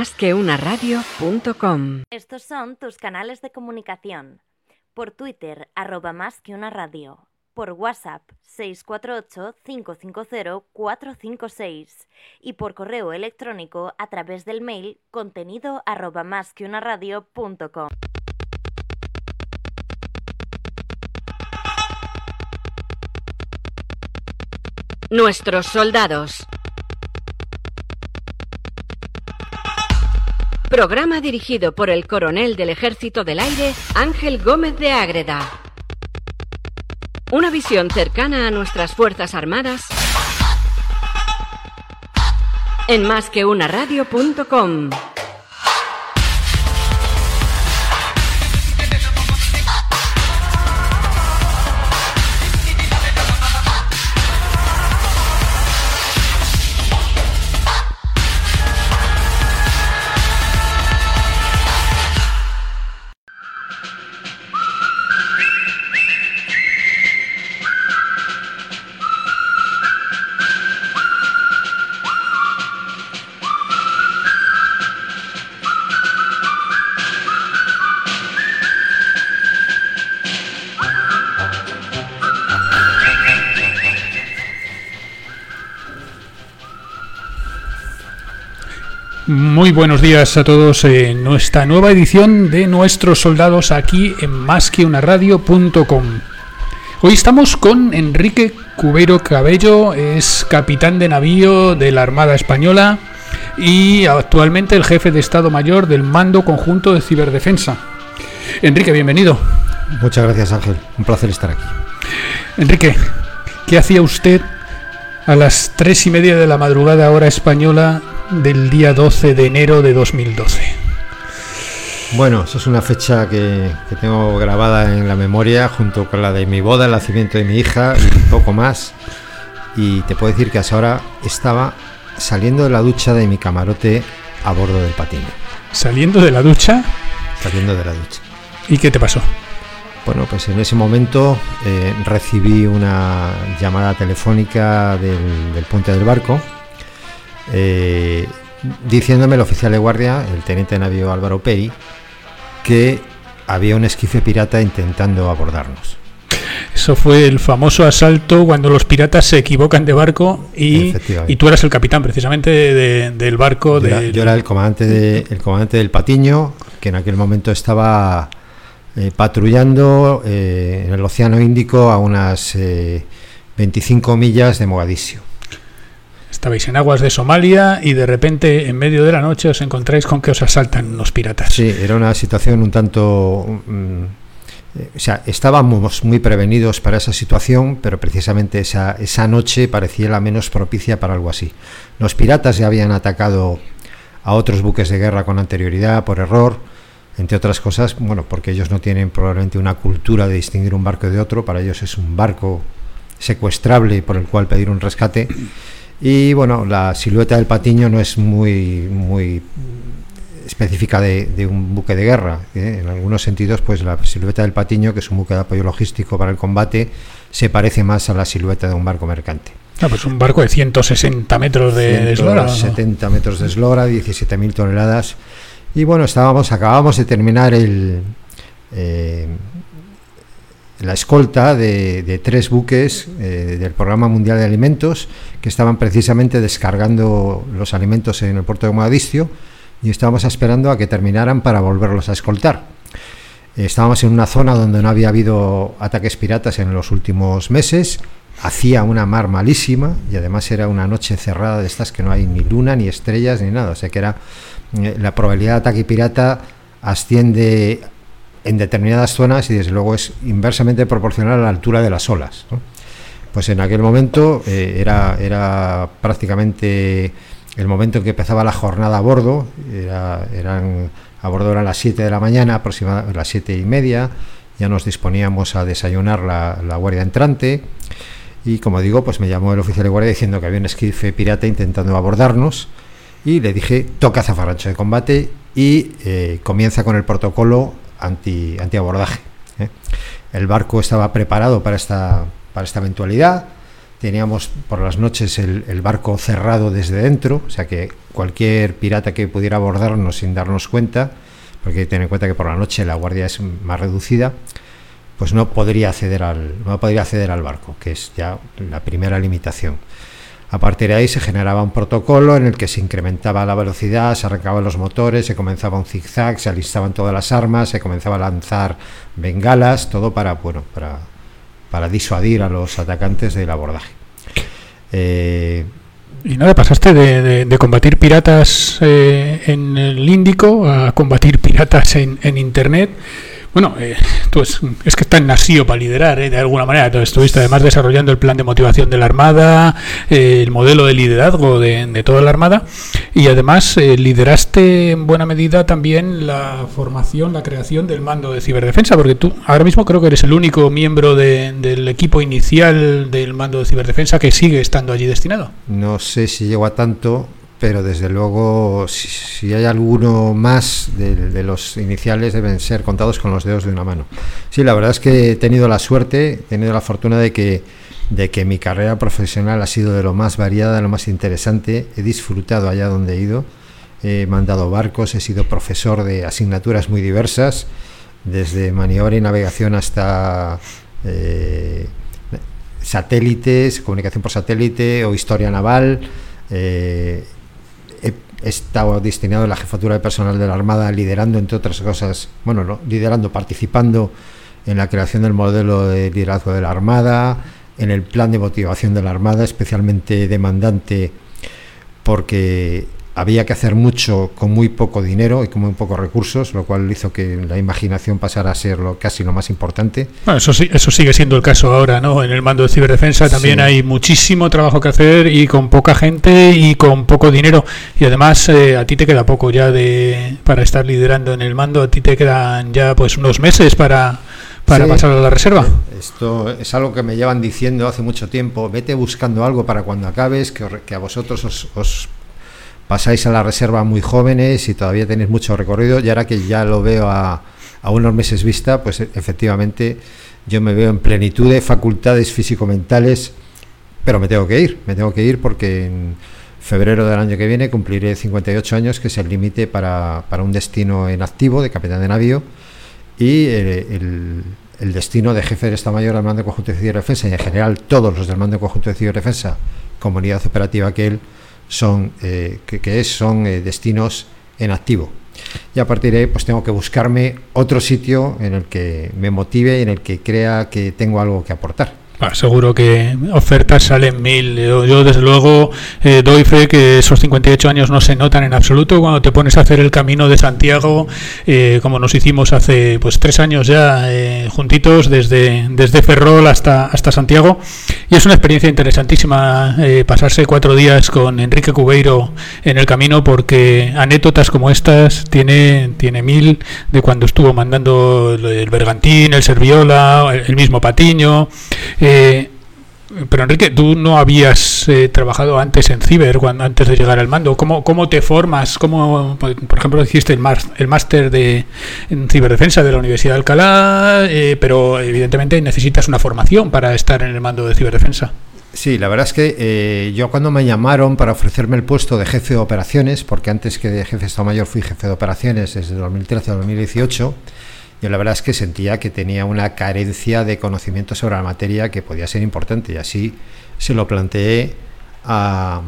Más que una radio.com. Estos son tus canales de comunicación. Por Twitter, arroba más que una radio. Por WhatsApp, 648-550-456. Y por correo electrónico a través del mail contenido arroba más que una radio.com. Nuestros soldados. Programa dirigido por el coronel del Ejército del Aire, Ángel Gómez de Ágreda. Una visión cercana a nuestras Fuerzas Armadas en másqueunaradio.com. Muy buenos días a todos en nuestra nueva edición de Nuestros Soldados aquí en másqueunaradio.com. Hoy estamos con Enrique Cubero Cabello, es capitán de navío de la Armada Española y actualmente el jefe de Estado Mayor del Mando Conjunto de Ciberdefensa. Enrique, bienvenido. Muchas gracias Ángel, un placer estar aquí. Enrique, ¿qué hacía usted a las tres y media de la madrugada hora española del día 12 de enero de 2012. Bueno, eso es una fecha que, tengo grabada en la memoria junto con la de mi boda, el nacimiento de mi hija y un poco más. Y te puedo decir que hasta ahora estaba saliendo de la ducha de mi camarote a bordo del patín. ¿Saliendo de la ducha? Saliendo de la ducha. ¿Y qué te pasó? Bueno, pues en ese momento eh, recibí una llamada telefónica del, del puente del barco eh, diciéndome el oficial de guardia, el teniente de navío Álvaro Pei, que había un esquife pirata intentando abordarnos. Eso fue el famoso asalto cuando los piratas se equivocan de barco y, tú eras el capitán precisamente del barco. Yo era, yo era el, comandante de, el comandante del Patiño, que en aquel momento estaba eh, patrullando eh, en el Océano Índico a unas 25 millas de Mogadiscio. Estabais en aguas de Somalia y de repente en medio de la noche os encontráis con que os asaltan los piratas. Sí, era una situación un tanto... Mm, o sea, estábamos muy prevenidos para esa situación, pero precisamente esa, esa noche parecía la menos propicia para algo así. Los piratas ya habían atacado a otros buques de guerra con anterioridad por error, entre otras cosas, bueno, porque ellos no tienen probablemente una cultura de distinguir un barco de otro, para ellos es un barco secuestrable por el cual pedir un rescate y bueno, la silueta del patiño no es muy, muy específica de, un buque de guerra. ¿eh? En algunos sentidos, pues la silueta del patiño, que es un buque de apoyo logístico para el combate, se parece más a la silueta de un barco mercante. Ah, pues un barco de 160 metros de eslora. 70 metros de eslora, 17.000 toneladas. Y bueno, estábamos, acabamos de terminar el, eh, la escolta de, tres buques eh, del Programa Mundial de Alimentos que estaban precisamente descargando los alimentos en el puerto de Mogadiscio y estábamos esperando a que terminaran para volverlos a escoltar. Estábamos en una zona donde no había habido ataques piratas en los últimos meses, hacía una mar malísima y además era una noche cerrada de estas que no hay ni luna, ni estrellas, ni nada. O sea que era eh, la probabilidad de ataque pirata asciende en determinadas zonas y desde luego es inversamente proporcional a la altura de las olas. Pues en aquel momento eh, era, era prácticamente el momento en que empezaba la jornada a bordo, era, a bordo eran las 7 de la mañana, aproximadamente las 7 y media, ya nos disponíamos a desayunar la, la, guardia entrante. Y como digo, pues me llamó el oficial de guardia diciendo que había un esquife pirata intentando abordarnos. Y le dije toca zafarrancho de combate y eh, comienza con el protocolo anti, abordaje ¿eh? El barco estaba preparado para esta, para esta eventualidad. teníamos por las noches el, el, barco cerrado desde dentro, o sea que cualquier pirata que pudiera abordarnos sin darnos cuenta, porque hay que tener en cuenta que por la noche la guardia es más reducida, pues no podría acceder al, no podría acceder al barco, que es ya la primera limitación. A partir de ahí se generaba un protocolo en el que se incrementaba la velocidad, se arrancaban los motores, se comenzaba un zigzag, se alistaban todas las armas, se comenzaba a lanzar bengalas, todo para, bueno, para, para disuadir a los atacantes del abordaje. Eh, y nada, pasaste de, de, combatir piratas eh, en el Índico a combatir piratas en, en Internet. Bueno, eh, tú es, es, que estás nacido para liderar, eh, de alguna manera. Tú estuviste además desarrollando el plan de motivación de la Armada, eh, el modelo de liderazgo de, toda la Armada y además eh, lideraste en buena medida también la formación, la creación del mando de ciberdefensa, porque tú ahora mismo creo que eres el único miembro de, del equipo inicial del mando de ciberdefensa que sigue estando allí destinado. No sé si llegó a tanto, pero desde luego si, hay alguno más de, de, los iniciales deben ser contados con los dedos de una mano. Sí, la verdad es que he tenido la suerte, he tenido la fortuna de que, de que mi carrera profesional ha sido de lo más variada, de lo más interesante, he disfrutado allá donde he ido, he mandado barcos, he sido profesor de asignaturas muy diversas, desde maniobra y navegación hasta... Eh, satélites, comunicación por satélite o historia naval, eh, he estado destinado en la jefatura de personal de la Armada, liderando, entre otras cosas, bueno, no, liderando, participando en la creación del modelo de liderazgo de la Armada, en el plan de motivación de la Armada, especialmente demandante porque había que hacer mucho con muy poco dinero y con muy pocos recursos, lo cual hizo que la imaginación pasara a ser lo, casi lo más importante. Bueno, eso, sí, eso sigue siendo el caso ahora, ¿no? En el mando de ciberdefensa también sí. hay muchísimo trabajo que hacer y con poca gente y con poco dinero. Y además eh, a ti te queda poco ya de para estar liderando en el mando, a ti te quedan ya pues unos meses para para sí, pasar a la reserva. Esto es algo que me llevan diciendo hace mucho tiempo. Vete buscando algo para cuando acabes, que, que a vosotros os, os pasáis a la reserva muy jóvenes y todavía tenéis mucho recorrido y ahora que ya lo veo a, unos meses vista, pues efectivamente yo me veo en plenitud de facultades físico-mentales, pero me tengo que ir, me tengo que ir porque en febrero del año que viene cumpliré 58 años, que es el límite para, para, un destino en activo de capitán de navío y el, el, destino de jefe de Estado Mayor del Mando de Conjunto de Ciberdefensa y en general todos los del Mando de Conjunto de Ciberdefensa, comunidad operativa que él, son, eh, que, que, son eh, destinos en activo. Y a partir de ahí, pues tengo que buscarme otro sitio en el que me motive en el que crea que tengo algo que aportar. Seguro que ofertas salen mil. Yo, desde luego, eh, doy fe que esos 58 años no se notan en absoluto cuando te pones a hacer el camino de Santiago, eh, como nos hicimos hace pues tres años ya, eh, juntitos, desde, desde Ferrol hasta, hasta Santiago. Y es una experiencia interesantísima eh, pasarse cuatro días con Enrique Cubeiro en el camino, porque anécdotas como estas tiene, tiene mil de cuando estuvo mandando el Bergantín, el Serviola, el, mismo Patiño. Pero Enrique, tú no habías eh, trabajado antes en ciber, cuando, antes de llegar al mando. ¿Cómo, cómo te formas? ¿Cómo, por ejemplo, hiciste el máster de en ciberdefensa de la Universidad de Alcalá, eh, pero evidentemente necesitas una formación para estar en el mando de ciberdefensa. Sí, la verdad es que eh, yo cuando me llamaron para ofrecerme el puesto de jefe de operaciones, porque antes que de jefe de Estado Mayor fui jefe de operaciones desde 2013 a 2018, yo la verdad es que sentía que tenía una carencia de conocimiento sobre la materia que podía ser importante y así se lo planteé a,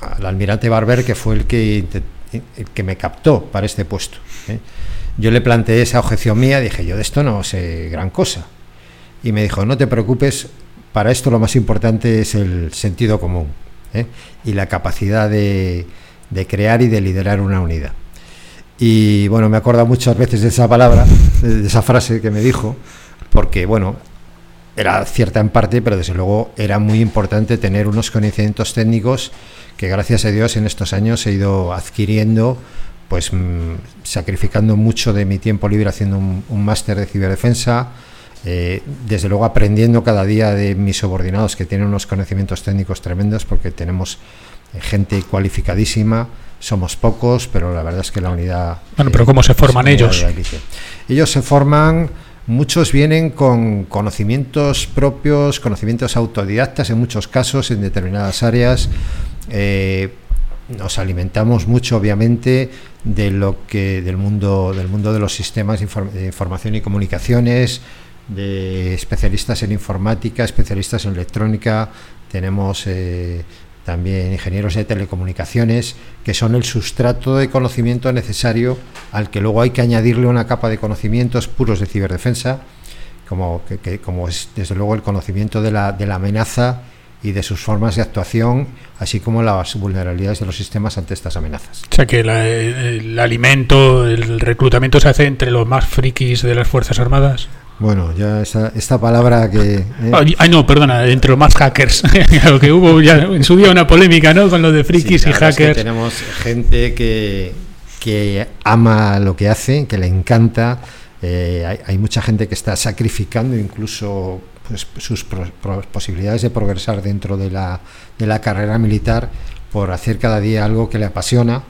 al almirante Barber que fue el que, el que me captó para este puesto ¿eh? yo le planteé esa objeción mía dije yo de esto no sé gran cosa y me dijo no te preocupes para esto lo más importante es el sentido común ¿eh? y la capacidad de, de crear y de liderar una unidad y bueno, me acuerdo muchas veces de esa palabra, de esa frase que me dijo, porque bueno, era cierta en parte, pero desde luego era muy importante tener unos conocimientos técnicos que gracias a Dios en estos años he ido adquiriendo, pues mmm, sacrificando mucho de mi tiempo libre haciendo un, máster de ciberdefensa, eh, desde luego aprendiendo cada día de mis subordinados que tienen unos conocimientos técnicos tremendos porque tenemos gente cualificadísima, somos pocos, pero la verdad es que la unidad... Bueno, pero ¿cómo se forman ellos? Ellos se forman muchos vienen con conocimientos propios, conocimientos autodidactas en muchos casos, en determinadas áreas. Eh, nos alimentamos mucho, obviamente, de lo que del mundo del mundo de los sistemas de, información y comunicaciones, de especialistas en informática, especialistas en electrónica. Tenemos eh, también ingenieros de telecomunicaciones, que son el sustrato de conocimiento necesario al que luego hay que añadirle una capa de conocimientos puros de ciberdefensa, como, que, como es desde luego el conocimiento de la, de la amenaza y de sus formas de actuación, así como las vulnerabilidades de los sistemas ante estas amenazas. O sea que el alimento, el reclutamiento se hace entre los más frikis de las Fuerzas Armadas. Bueno, ya esta, esta palabra que... ¿eh? Ay, no, perdona, entre los más hackers. lo que hubo ya en su día una polémica, ¿no? Con lo de frikis y hackers. tenemos gente que, que ama lo que hace, que le encanta. Eh, hay, hay, mucha gente que está sacrificando incluso pues, sus posibilidades de progresar dentro de la, de la carrera militar por hacer cada día algo que le apasiona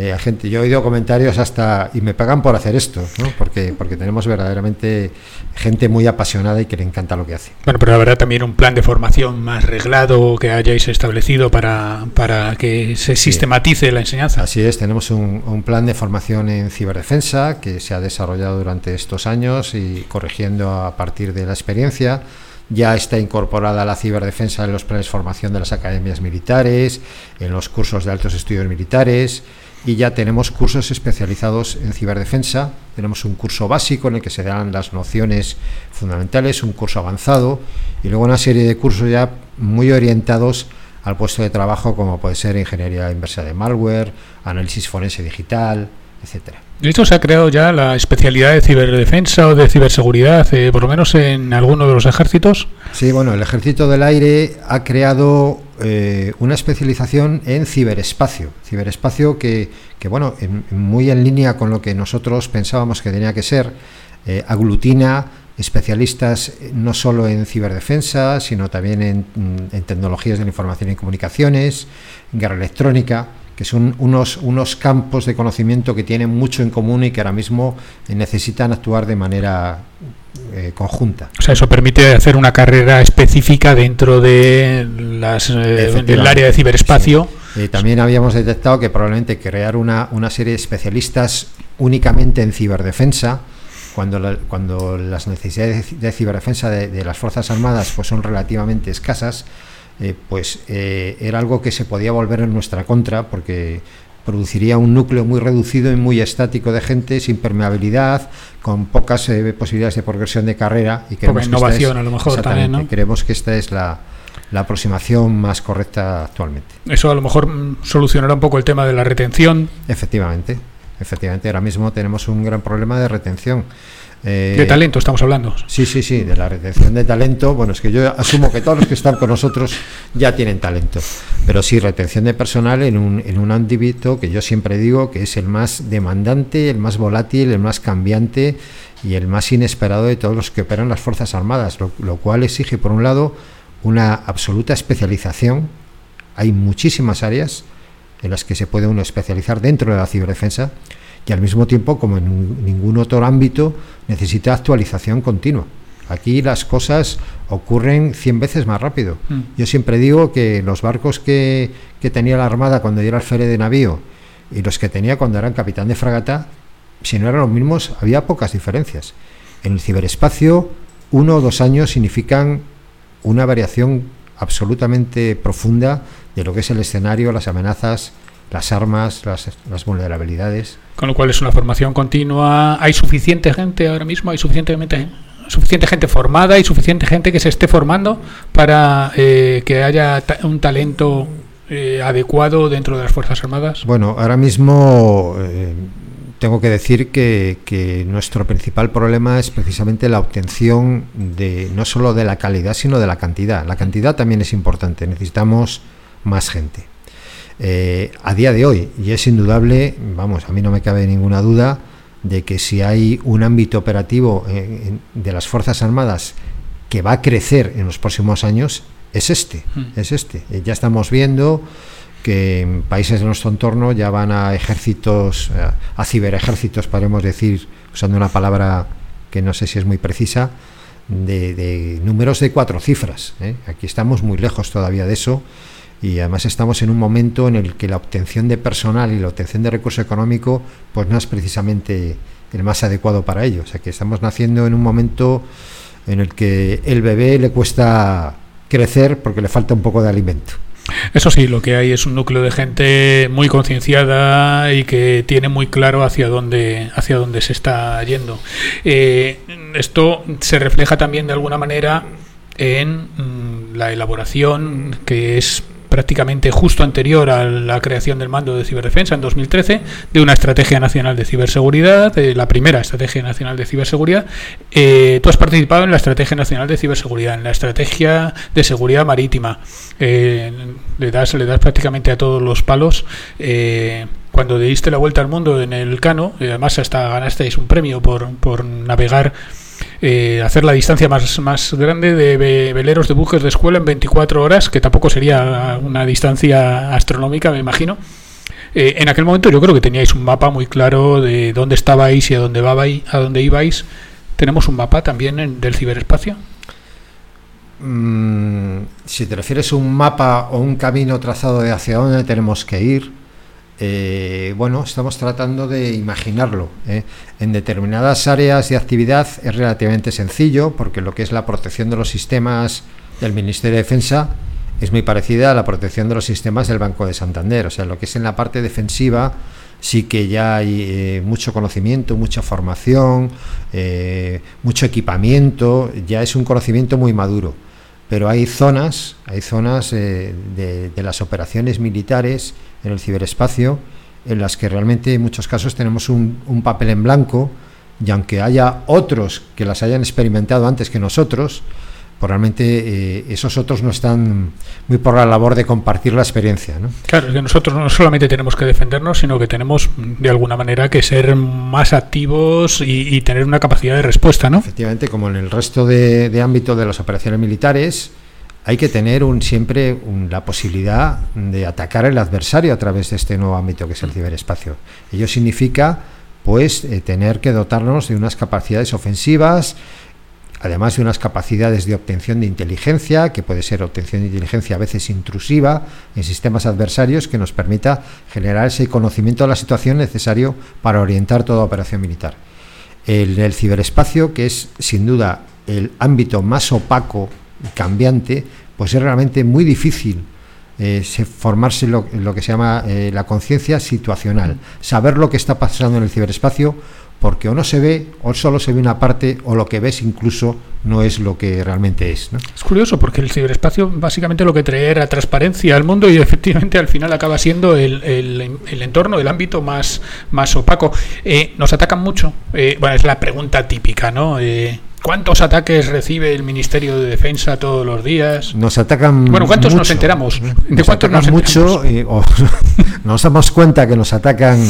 eh, gente, yo he oído comentarios hasta y me pagan por hacer esto, ¿no? porque porque tenemos verdaderamente gente muy apasionada y que le encanta lo que hace. Bueno, pero habrá también un plan de formación más reglado que hayáis establecido para, para que se sistematice la enseñanza. Así es, tenemos un, un, plan de formación en ciberdefensa que se ha desarrollado durante estos años y corrigiendo a partir de la experiencia. Ya está incorporada la ciberdefensa en los planes de formación de las academias militares, en los cursos de altos estudios militares y ya tenemos cursos especializados en ciberdefensa. Tenemos un curso básico en el que se dan las nociones fundamentales, un curso avanzado y luego una serie de cursos ya muy orientados al puesto de trabajo como puede ser ingeniería inversa de malware, análisis forense digital, etcétera. ¿Esto se ha creado ya la especialidad de ciberdefensa o de ciberseguridad, eh, por lo menos en alguno de los ejércitos? Sí, bueno, el Ejército del Aire ha creado eh, una especialización en ciberespacio. Ciberespacio que, que bueno, muy en línea con lo que nosotros pensábamos que tenía que ser, eh, aglutina especialistas no solo en ciberdefensa, sino también en, en tecnologías de la información y comunicaciones, guerra electrónica que son unos, unos campos de conocimiento que tienen mucho en común y que ahora mismo necesitan actuar de manera eh, conjunta. O sea, eso permite hacer una carrera específica dentro de las, eh, del área de ciberespacio. También habíamos detectado que probablemente crear una, una serie de especialistas únicamente en ciberdefensa, cuando, cuando las necesidades de, ciberdefensa de, de, las Fuerzas Armadas pues son relativamente escasas, eh, pues era algo que se podía volver en nuestra contra porque produciría un núcleo muy reducido y muy estático de gente sin permeabilidad, con pocas eh, posibilidades de progresión de carrera y creemos innovación a lo mejor también, ¿no? creemos que esta es la, la aproximación más correcta actualmente. Eso a lo mejor mm, solucionará un poco el tema de la retención. Efectivamente, efectivamente, ahora mismo tenemos un gran problema de retención. Eh, de talento estamos hablando. Sí, sí, sí, de la retención de talento. Bueno, es que yo asumo que todos los que están con nosotros ya tienen talento. Pero sí, retención de personal en un, en un ámbito que yo siempre digo que es el más demandante, el más volátil, el más cambiante y el más inesperado de todos los que operan las Fuerzas Armadas, lo, lo cual exige, por un lado, una absoluta especialización. Hay muchísimas áreas en las que se puede uno especializar dentro de la ciberdefensa y al mismo tiempo, como en ningún otro ámbito, necesita actualización continua. Aquí las cosas ocurren 100 veces más rápido. Mm. Yo siempre digo que los barcos que, que tenía la Armada cuando yo era alférez de navío y los que tenía cuando eran capitán de fragata, si no eran los mismos, había pocas diferencias. En el ciberespacio, uno o dos años significan una variación absolutamente profunda de lo que es el escenario, las amenazas, las armas, las, las, vulnerabilidades. Con lo cual es una formación continua. ¿Hay suficiente gente ahora mismo? ¿Hay suficientemente, suficiente gente formada y suficiente gente que se esté formando para eh, que haya ta un talento eh, adecuado dentro de las Fuerzas Armadas? Bueno, ahora mismo eh, tengo que decir que, que, nuestro principal problema es precisamente la obtención de no solo de la calidad, sino de la cantidad. La cantidad también es importante. Necesitamos más gente eh, a día de hoy. Y es indudable, vamos, a mí no me cabe ninguna duda de que si hay un ámbito operativo eh, de las Fuerzas Armadas que va a crecer en los próximos años, es este, mm. es este. Eh, ya estamos viendo que en países de nuestro entorno ya van a ejércitos, a ciberejércitos, podemos decir, usando una palabra que no sé si es muy precisa, de, números de cuatro cifras. ¿eh? Aquí estamos muy lejos todavía de eso y además estamos en un momento en el que la obtención de personal y la obtención de recurso económico pues no es precisamente el más adecuado para ello. O sea que estamos naciendo en un momento en el que el bebé le cuesta crecer porque le falta un poco de alimento. Eso sí, lo que hay es un núcleo de gente muy concienciada y que tiene muy claro hacia dónde, hacia dónde se está yendo. Eh, esto se refleja también de alguna manera en mm, la elaboración que es prácticamente justo anterior a la creación del mando de ciberdefensa en 2013, de una estrategia nacional de ciberseguridad, de la primera estrategia nacional de ciberseguridad. Eh, tú has participado en la estrategia nacional de ciberseguridad, en la estrategia de seguridad marítima. Eh, le das le das prácticamente a todos los palos. Eh, cuando diste la vuelta al mundo en el Cano, además hasta ganasteis un premio por, por navegar eh, hacer la distancia más, más grande de veleros de buques de escuela en 24 horas, que tampoco sería una distancia astronómica, me imagino. Eh, en aquel momento yo creo que teníais un mapa muy claro de dónde estabais y a dónde, a dónde ibais. ¿Tenemos un mapa también del ciberespacio? Mm, si te refieres a un mapa o un camino trazado de hacia dónde tenemos que ir, eh, bueno, estamos tratando de imaginarlo. ¿eh? En determinadas áreas de actividad es relativamente sencillo, porque lo que es la protección de los sistemas del Ministerio de Defensa es muy parecida a la protección de los sistemas del Banco de Santander. O sea, lo que es en la parte defensiva sí que ya hay eh, mucho conocimiento, mucha formación, mucho equipamiento, ya es un conocimiento muy maduro. Pero hay zonas, hay zonas de las operaciones militares en el ciberespacio, en las que realmente en muchos casos tenemos un, papel en blanco y aunque haya otros que las hayan experimentado antes que nosotros, pues realmente eh, esos otros no están muy por la labor de compartir la experiencia. ¿no? Claro, es que nosotros no solamente tenemos que defendernos, sino que tenemos de alguna manera que ser más activos y, tener una capacidad de respuesta. ¿no? Efectivamente, como en el resto de, de ámbitos de las operaciones militares, hay que tener un, siempre la posibilidad de atacar al adversario a través de este nuevo ámbito que es el ciberespacio. Ello significa pues eh, tener que dotarnos de unas capacidades ofensivas, además de unas capacidades de obtención de inteligencia, que puede ser obtención de inteligencia a veces intrusiva en sistemas adversarios, que nos permita generar ese conocimiento de la situación necesario para orientar toda operación militar. El, el ciberespacio, que es sin duda el ámbito más opaco cambiante, pues es realmente muy difícil eh, formarse lo, lo, que se llama eh, la conciencia situacional, saber lo que está pasando en el ciberespacio, porque o no se ve, o solo se ve una parte, o lo que ves incluso no es lo que realmente es. Es curioso, porque el ciberespacio básicamente lo que trae era transparencia al mundo y efectivamente al final acaba siendo el, el, entorno, el ámbito más, más opaco. Eh, nos atacan mucho. bueno, es la pregunta típica, ¿no? ¿Cuántos ataques recibe el Ministerio de Defensa todos los días? Nos atacan. Bueno, ¿cuántos nos enteramos? ¿De cuántos nos mucho? Y, nos damos cuenta que nos atacan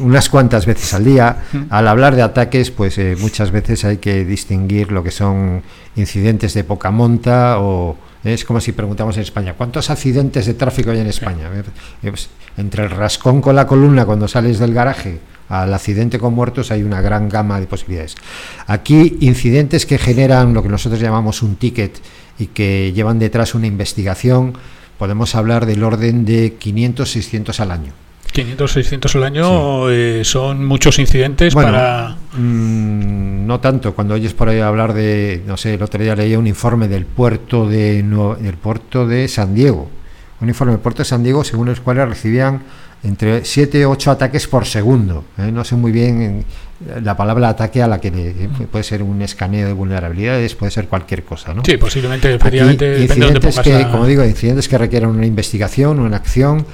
unas cuantas veces al día. Al hablar de ataques, pues eh, muchas veces hay que distinguir lo que son incidentes de poca monta o es como si preguntamos en España, ¿cuántos accidentes de tráfico hay en España? Eh, pues, entre el rascón con la columna cuando sales del garaje al accidente con muertos hay una gran gama de posibilidades. Aquí incidentes que generan lo que nosotros llamamos un ticket y que llevan detrás una investigación, podemos hablar del orden de 500, 600 al año. 500, 600 al año eh, son muchos incidentes para... Mm, no tanto, cuando oyes por ahí hablar de, no sé, el otro día leía un informe del puerto de, del puerto de San Diego, un informe del puerto de San Diego según el cual recibían entre 7 y 8 ataques por segundo. ¿eh? No sé muy bien eh, la palabra ataque a la que eh, puede ser un escaneo de vulnerabilidades, puede ser cualquier cosa. ¿no? Sí, posiblemente, efectivamente. incidentes que, como digo, incidentes que requieren una investigación, una acción.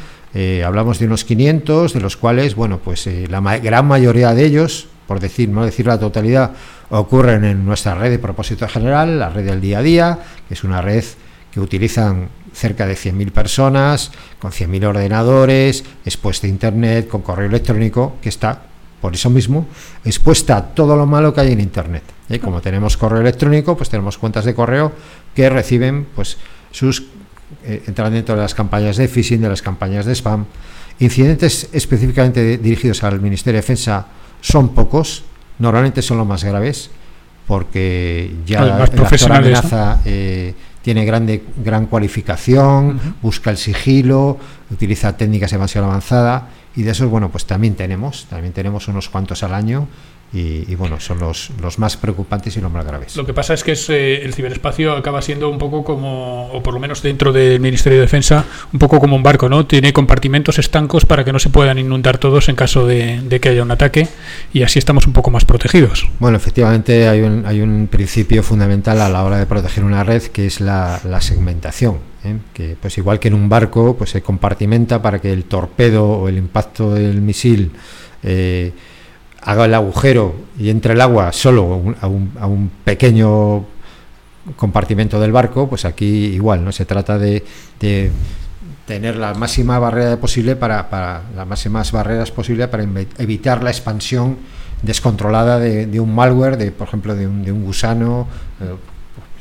Hablamos de unos 500, de los cuales, bueno, pues la gran mayoría de ellos, por decir, no decir la totalidad, ocurren en nuestra red de propósito general, la red del día a día, que es una red que utilizan cerca de 100.000 personas, con 100.000 ordenadores, expuesta a Internet, con correo electrónico, que está, por eso mismo, expuesta a todo lo malo que hay en Internet. Y como tenemos correo electrónico, pues tenemos cuentas de correo que reciben pues sus eh, entran dentro de las campañas de phishing, de las campañas de spam. Incidentes específicamente dirigidos al Ministerio de Defensa son pocos, normalmente son los más graves, porque ya actor profesionales, amenaza eh, tiene grande, gran cualificación, busca el sigilo, utiliza técnicas demasiado avanzadas y de esos, bueno, pues también tenemos, también tenemos unos cuantos al año y, y, bueno, son los, los más preocupantes y los más graves. Lo que pasa es que es, eh, el ciberespacio acaba siendo un poco como, o por lo menos dentro del Ministerio de Defensa, un poco como un barco, ¿no? Tiene compartimentos estancos para que no se puedan inundar todos en caso de, de que haya un ataque y así estamos un poco más protegidos. Bueno, efectivamente hay un, hay un principio fundamental a la hora de proteger una red que es la, la segmentación. ¿eh? Que pues igual que en un barco, pues se compartimenta para que el torpedo o el impacto del misil eh, haga el agujero y entre el agua solo un- a un, a un pequeño compartimento del barco, pues aquí igual, ¿no? Se trata de, de tener la máxima barrera posible para, para las máximas barreras posible para evitar la expansión descontrolada de, de un malware, de por ejemplo de un, de un gusano, eh,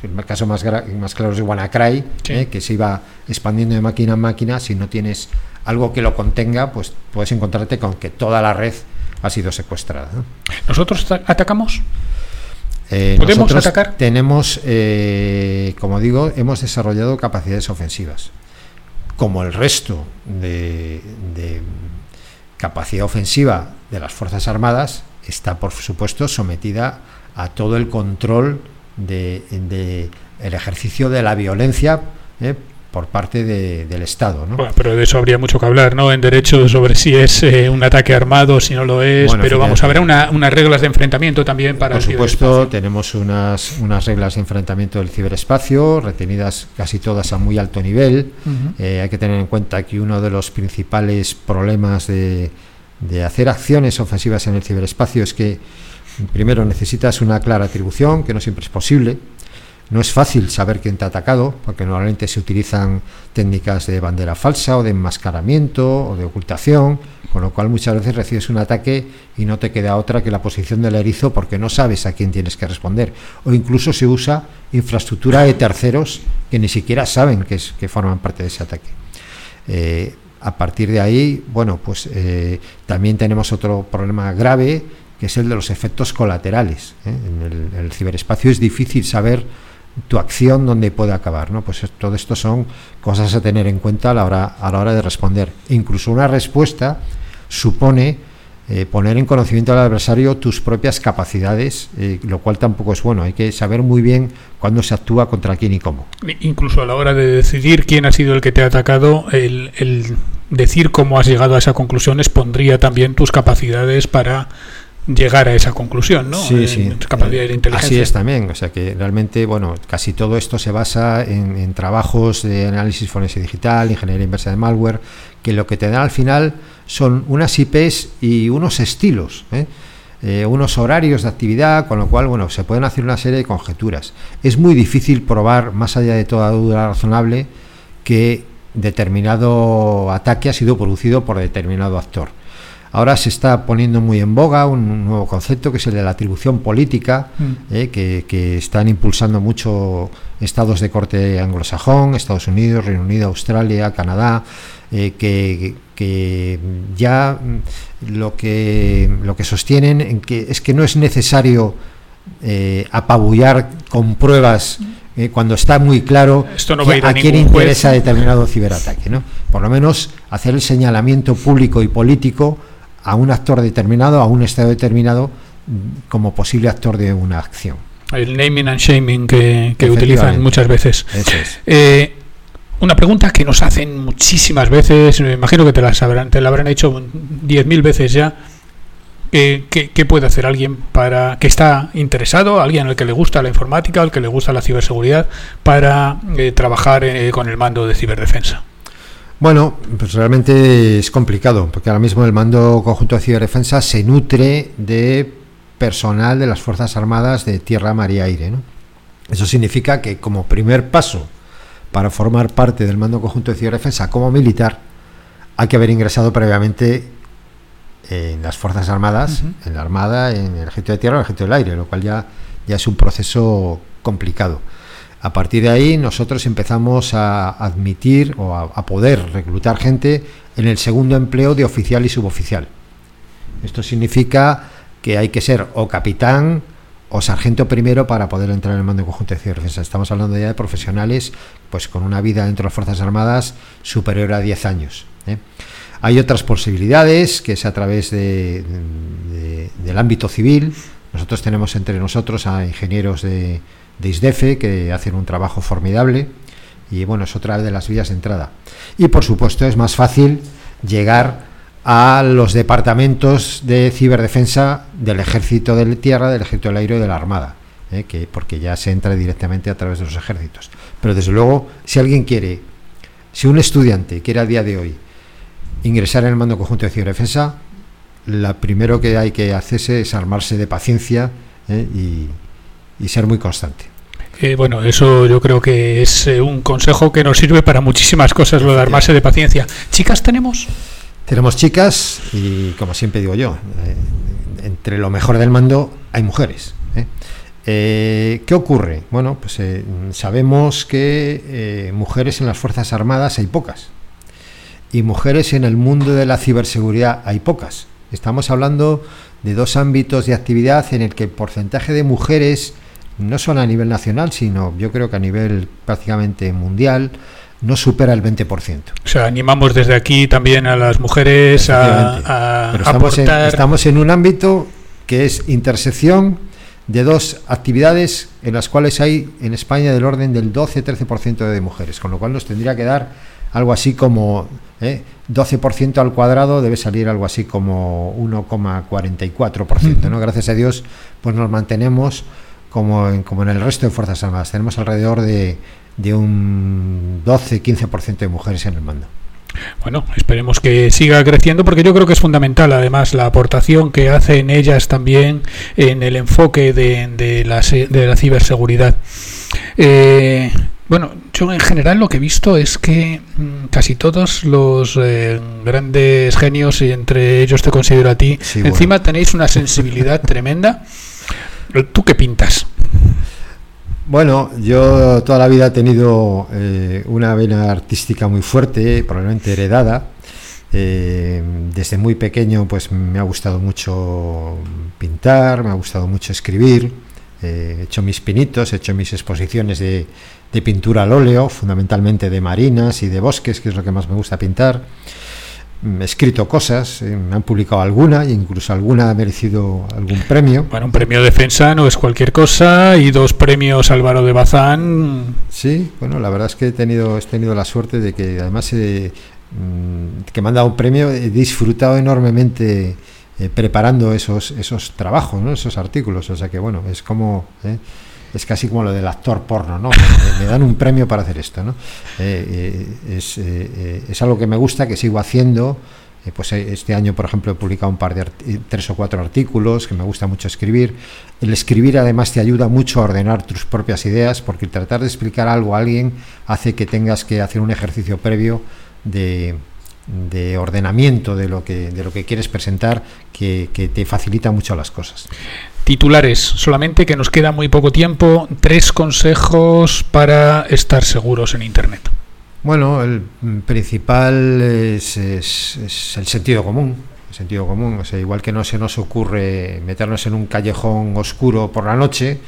el caso más, claro es WannaCry, Sí. eh, que se iba expandiendo de máquina en máquina, si no tienes algo que lo contenga, pues puedes encontrarte con que toda la red ha sido secuestrada. ¿no? ¿Nosotros ata- atacamos? Eh, ¿Podemos nosotros atacar? Tenemos, eh, como digo, hemos desarrollado capacidades ofensivas. Como el resto de, de capacidad ofensiva de las Fuerzas Armadas, está, por supuesto, sometida a todo el control de, de el ejercicio de la violencia eh, por parte de- del Estado. ¿no? Bueno, pero de eso habría mucho que hablar, ¿no? En derecho sobre si es eh, un ataque armado, si no lo es, Bueno, pero vamos, habrá una- unas reglas de enfrentamiento también para Por el supuesto, tenemos unas, unas reglas de enfrentamiento del ciberespacio, retenidas casi todas a muy alto nivel. Eh, hay que tener en cuenta que uno de los principales problemas de, de hacer acciones ofensivas en el ciberespacio es que, primero, necesitas una clara atribución, que no siempre es posible. No es fácil saber quién te ha atacado, porque normalmente se utilizan técnicas de bandera falsa o de enmascaramiento o de ocultación, con lo cual muchas veces recibes un ataque y no te queda otra que la posición del erizo porque no sabes a quién tienes que responder. O incluso se usa infraestructura de terceros que ni siquiera saben que, es, que forman parte de ese ataque. Eh, a partir de ahí, bueno, pues eh, también tenemos otro problema grave, que es el de los efectos colaterales. ¿eh? En, el, en el ciberespacio es difícil saber tu acción dónde puede acabar, ¿no? Pues es- todo esto son cosas a tener en cuenta a la hora, a la hora de responder. Incluso una respuesta supone eh, poner en conocimiento al adversario tus propias capacidades, eh, lo cual tampoco es bueno. Hay que saber muy bien cuándo se actúa contra quién y cómo. Incluso a la hora de decidir quién ha sido el que te ha atacado, el decir cómo has llegado a esa conclusión expondría también tus capacidades para llegar a esa conclusión, ¿no? Sí, Eh, sí. tus capacidades de inteligencia. Así es también. O sea que realmente, bueno, casi todo esto se basa en, en trabajos de análisis forense digital, ingeniería inversa de malware, que lo que te dan al final son unas IPs y unos estilos. ¿eh? eh, unos horarios de actividad, con lo cual, bueno, se pueden hacer una serie de conjeturas. Es muy difícil probar, más allá de toda duda razonable, que determinado ataque ha sido producido por determinado actor. Ahora se está poniendo muy en boga un nuevo concepto que es el de la atribución política, Mm. eh, que, que están impulsando mucho estados de corte anglosajón, Estados Unidos, Reino Unido, Australia, Canadá, eh, que, que ya mm, lo que, lo que sostienen en que es que no es necesario eh, apabullar con pruebas eh, cuando está muy claro Esto no a quién juez. interesa determinado ciberataque. ¿no? Por lo menos hacer el señalamiento público y político a un actor determinado, a un estado determinado, como posible actor de una acción. El naming and shaming que, que utilizan muchas veces. Eso es. Eh, una pregunta que nos hacen muchísimas veces, me imagino que te la, sabrán, te la habrán hecho 10.000 veces ya. Eh, ¿qué, qué puede hacer alguien para que está interesado, alguien al que le gusta la informática, al que le gusta la ciberseguridad, para eh, trabajar con el mando de ciberdefensa? Bueno, pues realmente es complicado, porque ahora mismo el mando conjunto de ciberdefensa se nutre de personal de las Fuerzas Armadas de tierra, mar y aire. ¿no? Eso significa que como primer paso para formar parte del mando conjunto de ciberdefensa como militar, hay que haber ingresado previamente en las Fuerzas Armadas, en la Armada, en el Ejército de Tierra o el Ejército del Aire, lo cual ya, ya es un proceso complicado. A partir de ahí nosotros empezamos a admitir o a, poder reclutar gente en el segundo empleo de oficial y suboficial. Esto significa que hay que ser o capitán o sargento primero para poder entrar en el mando conjunto de ciberdefensa. Estamos hablando ya de profesionales pues con una vida dentro de las Fuerzas Armadas superior a 10 años. ¿eh? Hay otras posibilidades, que es a través de, del ámbito civil. Nosotros tenemos entre nosotros a ingenieros de, de ISDEFE que hacen un trabajo formidable y bueno, es otra de las vías de entrada. Y por supuesto es más fácil llegar a los departamentos de ciberdefensa del Ejército de Tierra, del Ejército del Aire y de la Armada, ¿eh? que, porque ya se entra directamente a través de los ejércitos. Pero desde luego, si alguien quiere, si un estudiante quiere a día de hoy ingresar en el mando conjunto de ciberdefensa, lo primero que hay que hacerse es armarse de paciencia ¿eh? y, ser muy constante. Eh, bueno, eso yo creo que es un consejo que nos sirve para muchísimas cosas, lo de armarse de paciencia. ¿Chicas tenemos? Tenemos chicas y, como siempre digo yo, eh, entre lo mejor del mando hay mujeres. ¿eh? Eh, qué ocurre? Bueno, pues sabemos que mujeres en las Fuerzas Armadas hay pocas y mujeres en el mundo de la ciberseguridad hay pocas. Estamos hablando de dos ámbitos de actividad en el que el porcentaje de mujeres, no solo a nivel nacional, sino yo creo que a nivel prácticamente mundial, no supera el 20%. O sea, animamos desde aquí también a las mujeres a, Pero estamos, en, estamos en un ámbito que es intersección de dos actividades en las cuales hay en España del orden del 12-13% de mujeres, con lo cual nos tendría que dar algo así como ¿eh? 12% al cuadrado debe salir algo así como 1,44%, ¿no? Gracias a Dios, pues nos mantenemos como en, como en el resto de Fuerzas Armadas. Tenemos alrededor de de un 12-15% de mujeres en el mando. Bueno, esperemos que siga creciendo porque yo creo que es fundamental además la aportación que hacen ellas también en el enfoque de, de, la, de la, ciberseguridad. Eh, bueno, yo en general lo que he visto es que mm, casi todos los eh, grandes genios, y entre ellos te considero a ti, encima tenéis una sensibilidad tremenda. ¿Tú qué pintas? Bueno, yo toda la vida he tenido eh, una vena artística muy fuerte, probablemente heredada. Eh, desde muy pequeño pues me ha gustado mucho pintar, me ha gustado mucho escribir, eh, he hecho mis pinitos, he hecho mis exposiciones de, de pintura al óleo, fundamentalmente de marinas y de bosques, que es lo que más me gusta pintar escrito cosas, eh, me han publicado alguna, e incluso alguna ha merecido algún premio. Bueno, un premio defensa no es cualquier cosa y dos premios Álvaro de Bazán. Sí, bueno, la verdad es que he tenido, he tenido la suerte de que además eh, mm, que me han dado un premio, he disfrutado enormemente eh, preparando esos, esos trabajos, ¿no? esos artículos, o sea que bueno, es como es casi como lo del actor porno, ¿no? Me, dan un premio para hacer esto, ¿no? Eh, eh, es, eh, es, algo que me gusta, que sigo haciendo. pues este año, por ejemplo, he publicado un par de tres o cuatro artículos que me gusta mucho escribir. El escribir además te ayuda mucho a ordenar tus propias ideas, porque tratar de explicar algo a alguien hace que tengas que hacer un ejercicio previo de, de ordenamiento de lo que de lo que quieres presentar que, que te facilita mucho las cosas. Titulares, solamente que nos queda muy poco tiempo. Tres consejos para estar seguros en Internet. Bueno, el principal es, el sentido común. Sentido común, o igual que no se nos ocurre meternos en un callejón oscuro por la noche,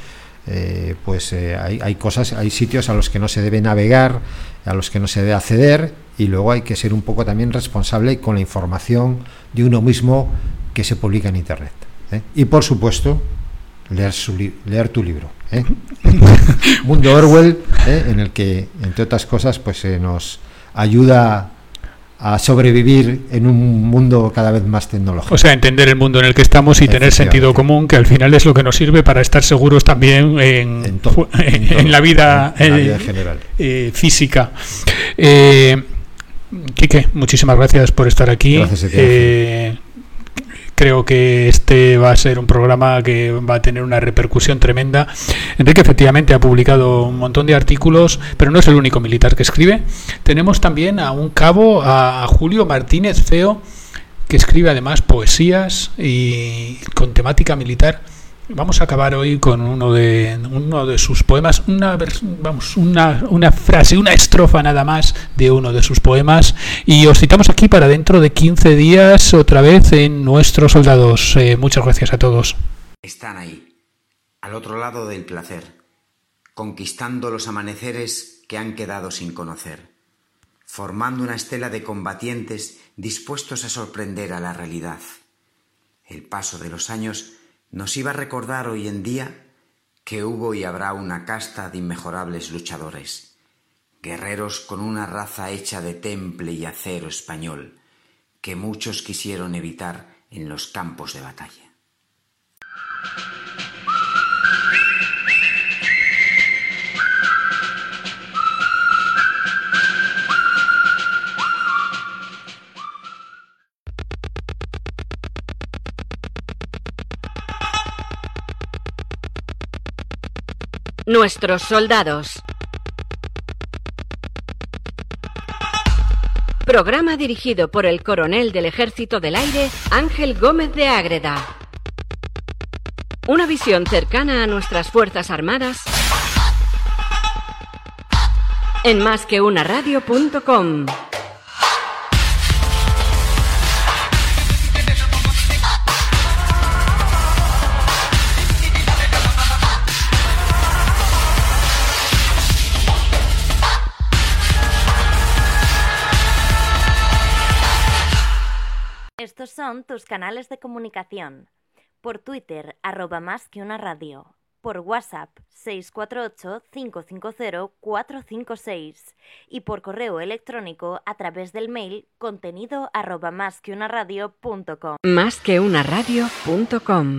eh, pues eh, hay, hay, cosas, hay sitios a los que no se debe navegar, a los que no se debe acceder, y luego hay que ser un poco también responsable con la información de uno mismo que se publica en Internet. ¿eh? Y por supuesto, leer, su leer tu libro. ¿eh? Mundo Orwell, ¿eh? en el que, entre otras cosas, pues se nos ayuda a sobrevivir en un mundo cada vez más tecnológico. O sea, entender el mundo en el que estamos y tener sentido común, que al final es lo que nos sirve para estar seguros también en, en, la vida, general. física. Eh, Quique, muchísimas gracias por estar aquí. Gracias creo que este va a ser un programa que va a tener una repercusión tremenda. Enrique efectivamente ha publicado un montón de artículos, pero no es el único militar que escribe. Tenemos también a un cabo, a Julio Martínez Feo, que escribe además poesías y con temática militar. Vamos a acabar hoy con uno de uno de sus poemas, una vamos, una, una frase, una estrofa nada más de uno de sus poemas y os citamos aquí para dentro de 15 días otra vez en Nuestros Soldados. Eh, muchas gracias a todos. Están ahí, al otro lado del placer, conquistando los amaneceres que han quedado sin conocer, formando una estela de combatientes dispuestos a sorprender a la realidad. El paso de los años nos iba a recordar hoy en día que hubo y habrá una casta de inmejorables luchadores, guerreros con una raza hecha de temple y acero español, que muchos quisieron evitar en los campos de batalla. Nuestros soldados. Programa dirigido por el coronel del Ejército del Aire, Ángel Gómez de Ágreda. Una visión cercana a nuestras Fuerzas Armadas en más que. Son tus canales de comunicación. Por Twitter, arroba más que una radio. Por WhatsApp, 648-550-456. Y por correo electrónico a través del mail contenido arroba más que una radio.com. Más que una.